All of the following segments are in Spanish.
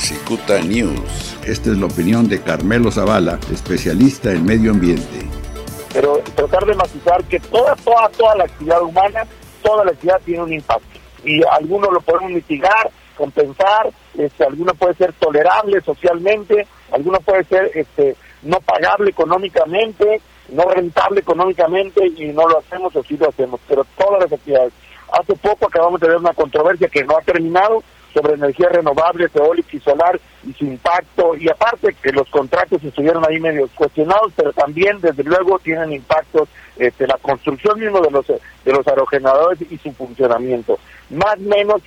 Cicuta News. Esta es la opinión de Carmelo Zavala, especialista en medio ambiente. Pero tratar de matizar que toda, toda, toda la actividad humana, toda la actividad tiene un impacto. Y algunos lo podemos mitigar, compensar, este, alguno puede ser tolerable socialmente, alguno puede ser este, no pagable económicamente, no rentable económicamente y no lo hacemos o sí lo hacemos, pero todas las actividades. Hace poco acabamos de ver una controversia que no ha terminado sobre energías renovables, eólica y solar y su impacto, y aparte que los contratos estuvieron ahí medio cuestionados, pero también desde luego tienen impactos este, la construcción mismo de los de los aerogeneradores y su funcionamiento. Más o menos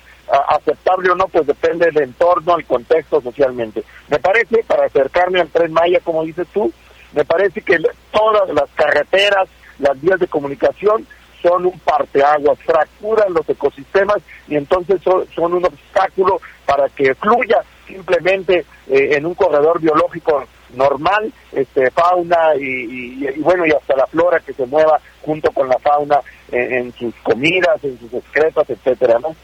aceptable o no, pues depende del entorno, el contexto socialmente. Me parece, para acercarme al tren Maya, como dices tú, me parece que todas las carreteras, las vías de comunicación son un parteaguas, fracturan los ecosistemas y entonces son, un obstáculo para que fluya simplemente eh, en un corredor biológico normal, este, fauna y, bueno, y hasta la flora que se mueva junto con la fauna en, sus comidas, en sus excretas, etcétera, ¿no?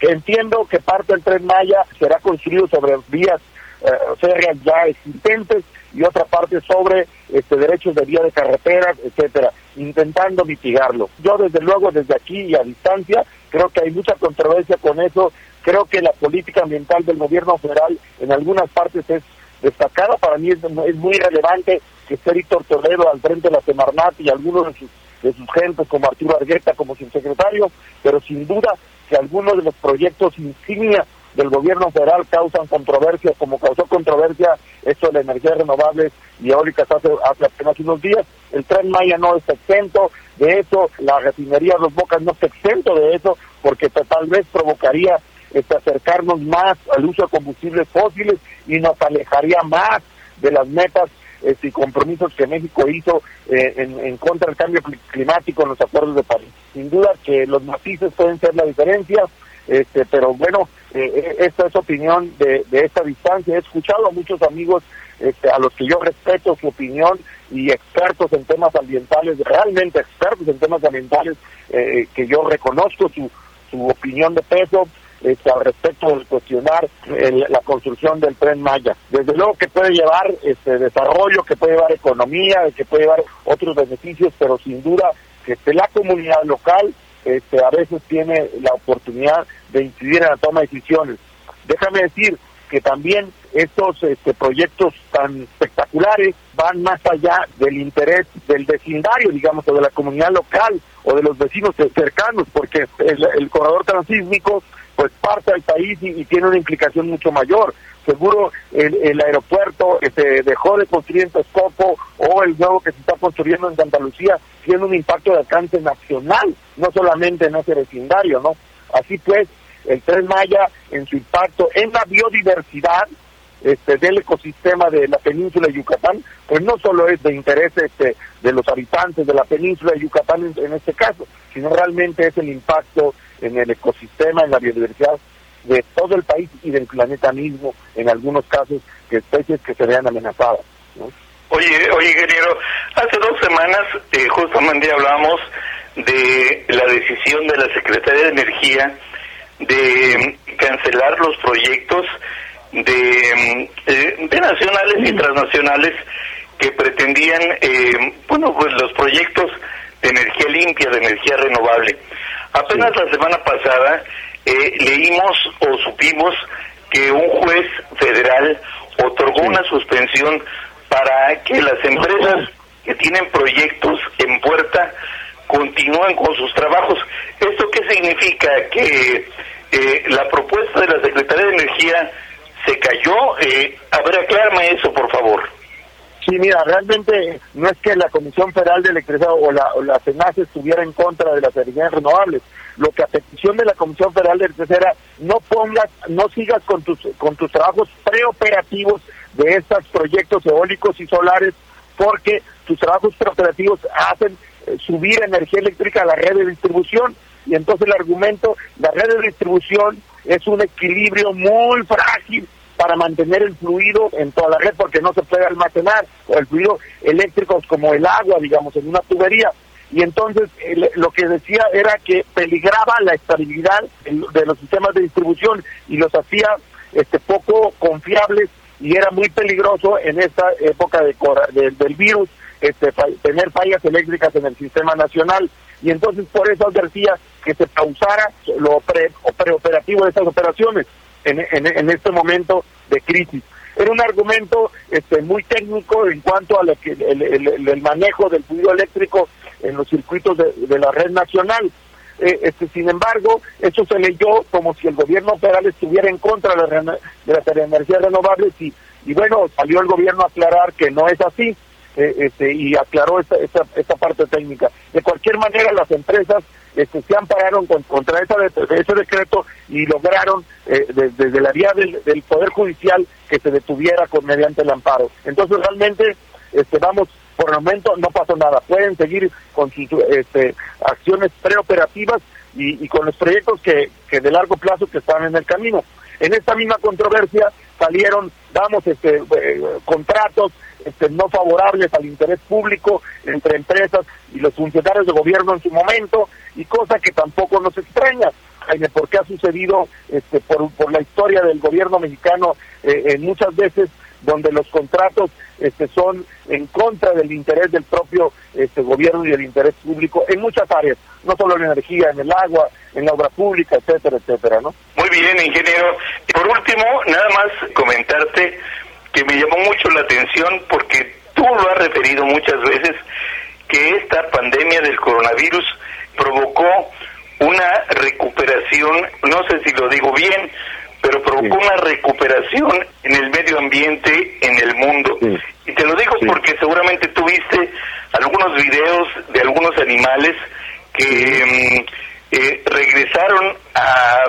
Entiendo que parte del Tren Maya será construido sobre vías eh, férreas ya existentes y otra parte sobre este, derechos de vía de carreteras, etcétera, intentando mitigarlo. Yo desde luego desde aquí y a distancia creo que hay mucha controversia con eso. Creo que la política ambiental del gobierno federal en algunas partes es destacada. Para mí es, muy relevante que esté Víctor Toledo al frente de la Semarnat y algunos de sus, de sus gentes como Arturo Argueta como subsecretario, pero sin duda que algunos de los proyectos insignia del gobierno federal causan controversia, como causó controversia esto de la energía renovable y eólicas hace, hace apenas unos días. El tren Maya no está exento de eso, la refinería Los Bocas no está exento de eso, porque tal vez provocaría este, acercarnos más al uso de combustibles fósiles y nos alejaría más de las metas este, y compromisos que México hizo eh, en, en, contra del cambio climático en los acuerdos de París. Sin duda que los matices pueden ser la diferencia, este, pero bueno, eh, eh, esta es opinión de, de, esta distancia. He escuchado a muchos amigos este, a los que yo respeto su opinión y expertos en temas ambientales, realmente expertos en temas ambientales, eh, que yo reconozco su, opinión de peso este, al respecto de cuestionar la construcción del tren Maya. Desde luego que puede llevar este desarrollo, que puede llevar economía, que puede llevar otros beneficios, pero sin duda que la comunidad local este, a veces tiene la oportunidad de incidir en la toma de decisiones. Déjame decir que también estos este, proyectos tan espectaculares van más allá del interés del vecindario, digamos, o de la comunidad local o de los vecinos cercanos, porque el, corredor transísmico pues parte al país y, tiene una implicación mucho mayor. Seguro el, aeropuerto que se dejó de construir en Texcoco o el nuevo que se está construyendo en Santa Lucía tiene un impacto de alcance nacional, no solamente en ese vecindario, ¿no? Así pues, el Tren Maya en su impacto en la biodiversidad este, del ecosistema de la península de Yucatán, pues no solo es de interés este, de los habitantes de la península de Yucatán en, este caso, sino realmente es el impacto en el ecosistema, en la biodiversidad de todo el país y del planeta mismo, en algunos casos, que especies que se vean amenazadas. Oye, oye, ingeniero, hace dos semanas eh, justamente hablamos de la decisión de la Secretaría de Energía de cancelar los proyectos de, eh, de nacionales y transnacionales que pretendían, eh, bueno, pues los proyectos de energía limpia, de energía renovable. Apenas la semana pasada eh, leímos o supimos que un juez federal otorgó una suspensión para que las empresas que tienen proyectos en puerta continúen con sus trabajos. ¿Esto qué significa? Que eh, la propuesta de la Secretaría de Energía se cayó. Eh, a ver, aclárame eso, por favor. Sí, mira, realmente no es que la Comisión Federal de Electricidad o la, o la estuviera en contra de las energías renovables. Lo que a petición de la Comisión Federal de Electricidad era no pongas, no sigas con tus, con tus trabajos preoperativos de estos proyectos eólicos y solares porque tus trabajos preoperativos hacen eh, subir energía eléctrica a la red de distribución y entonces el argumento, la red de distribución es un equilibrio muy frágil para mantener el fluido en toda la red porque no se puede almacenar, el fluido eléctrico como el agua, digamos, en una tubería. Y entonces lo que decía era que peligraba la estabilidad de los sistemas de distribución y los hacía este, poco confiables y era muy peligroso en esta época de, del virus este, tener fallas eléctricas en el sistema nacional y entonces por eso advertía que se pausara lo pre, preoperativo de estas operaciones en, en, este momento de crisis. Era un argumento este, muy técnico en cuanto a lo que, el, manejo del fluido eléctrico en los circuitos de, la red nacional. Eh, este, sin embargo, eso se leyó como si el gobierno federal estuviera en contra de, las energías renovables y, y bueno, salió el gobierno a aclarar que no es así. Eh, este, y aclaró esta, esta, esta, parte técnica. De cualquier manera, las empresas este, se ampararon contra esa, ese decreto y lograron eh, desde la vía del, Poder Judicial que se detuviera con mediante el amparo. Entonces, realmente, este, vamos, por el momento no pasó nada. Pueden seguir con sus este, acciones preoperativas y, y con los proyectos que, que de largo plazo que están en el camino. En esta misma controversia salieron, damos este, eh, contratos este, no favorables al interés público entre empresas y los funcionarios de gobierno en su momento, y cosa que tampoco nos extraña, porque ha sucedido este, por, por la historia del gobierno mexicano eh, muchas veces donde los contratos este, son en contra del interés del propio este, gobierno y del interés público en muchas áreas, no solo en energía, en el agua, en la obra pública, etcétera, etcétera, ¿no? Muy bien, ingeniero. Por último, nada más comentarte que me llamó mucho la atención porque tú lo has referido muchas veces que esta pandemia del coronavirus provocó una recuperación, no sé si lo digo bien, pero provocó una recuperación en el medio ambiente en el mundo. Y te lo digo porque seguramente tuviste algunos videos de algunos animales que mm, eh, regresaron a,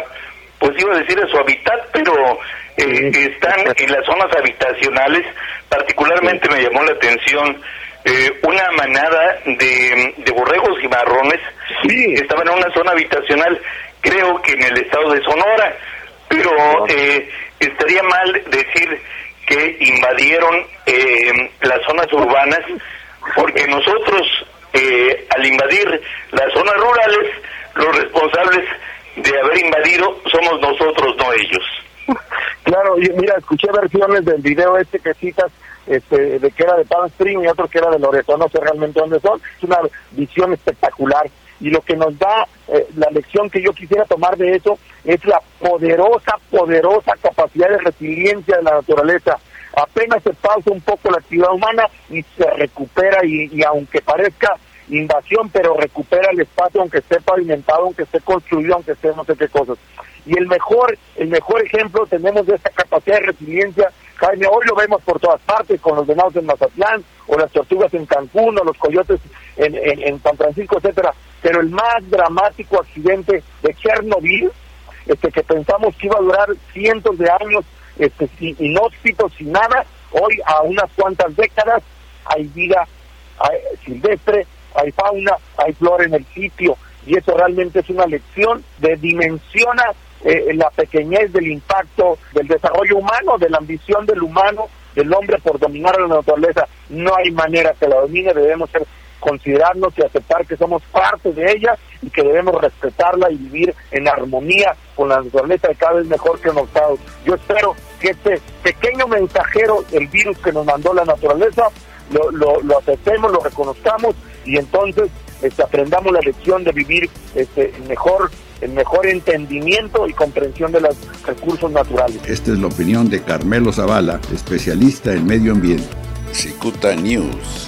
pues iba a decir a su hábitat, pero eh, están en las zonas habitacionales. Particularmente me llamó la atención eh, una manada de, de borregos y marrones. Sí. Estaban en una zona habitacional, creo que en el estado de Sonora, pero eh, estaría mal decir que invadieron las zonas urbanas, porque nosotros, al invadir las zonas rurales, los responsables de haber invadido somos nosotros, no ellos. Claro, mira, escuché versiones del video este que citas, este, de que era de Palm Spring y otro que era de Loreto, no sé realmente dónde son, es una visión espectacular. Y lo que nos da eh, la lección que yo quisiera tomar de eso es la poderosa, poderosa capacidad de resiliencia de la naturaleza. Apenas se pausa un poco la actividad humana y se recupera y, y aunque parezca invasión, pero recupera el espacio aunque esté pavimentado, aunque esté construido, aunque esté no sé qué cosas. Y el mejor, el mejor ejemplo tenemos de esta capacidad de resiliencia, Jaime, hoy lo vemos por todas partes, con los venados en Mazatlán, o las tortugas en Cancún, o los coyotes en, en, San Francisco, etcétera. Pero el más dramático accidente de Chernobyl, este que pensamos que iba a durar cientos de años, este, sin, inhóspito, sin nada, hoy a unas cuantas décadas hay vida silvestre, hay fauna, hay flora en el sitio, y eso realmente es una lección de dimensiona eh, la pequeñez del impacto del desarrollo humano, de la ambición del humano, del hombre por dominar la naturaleza. No hay manera que la domine, debemos ser considerarnos y aceptar que somos parte de ella y que debemos respetarla y vivir en armonía con la naturaleza y cada vez mejor que nosotros. Yo espero que este pequeño mensajero del virus que nos mandó la naturaleza lo, lo, lo aceptemos, lo reconozcamos y entonces este, aprendamos la lección de vivir este, mejor el mejor entendimiento y comprensión de los recursos naturales. Esta es la opinión de Carmelo Zavala, especialista en medio ambiente. Cicuta News.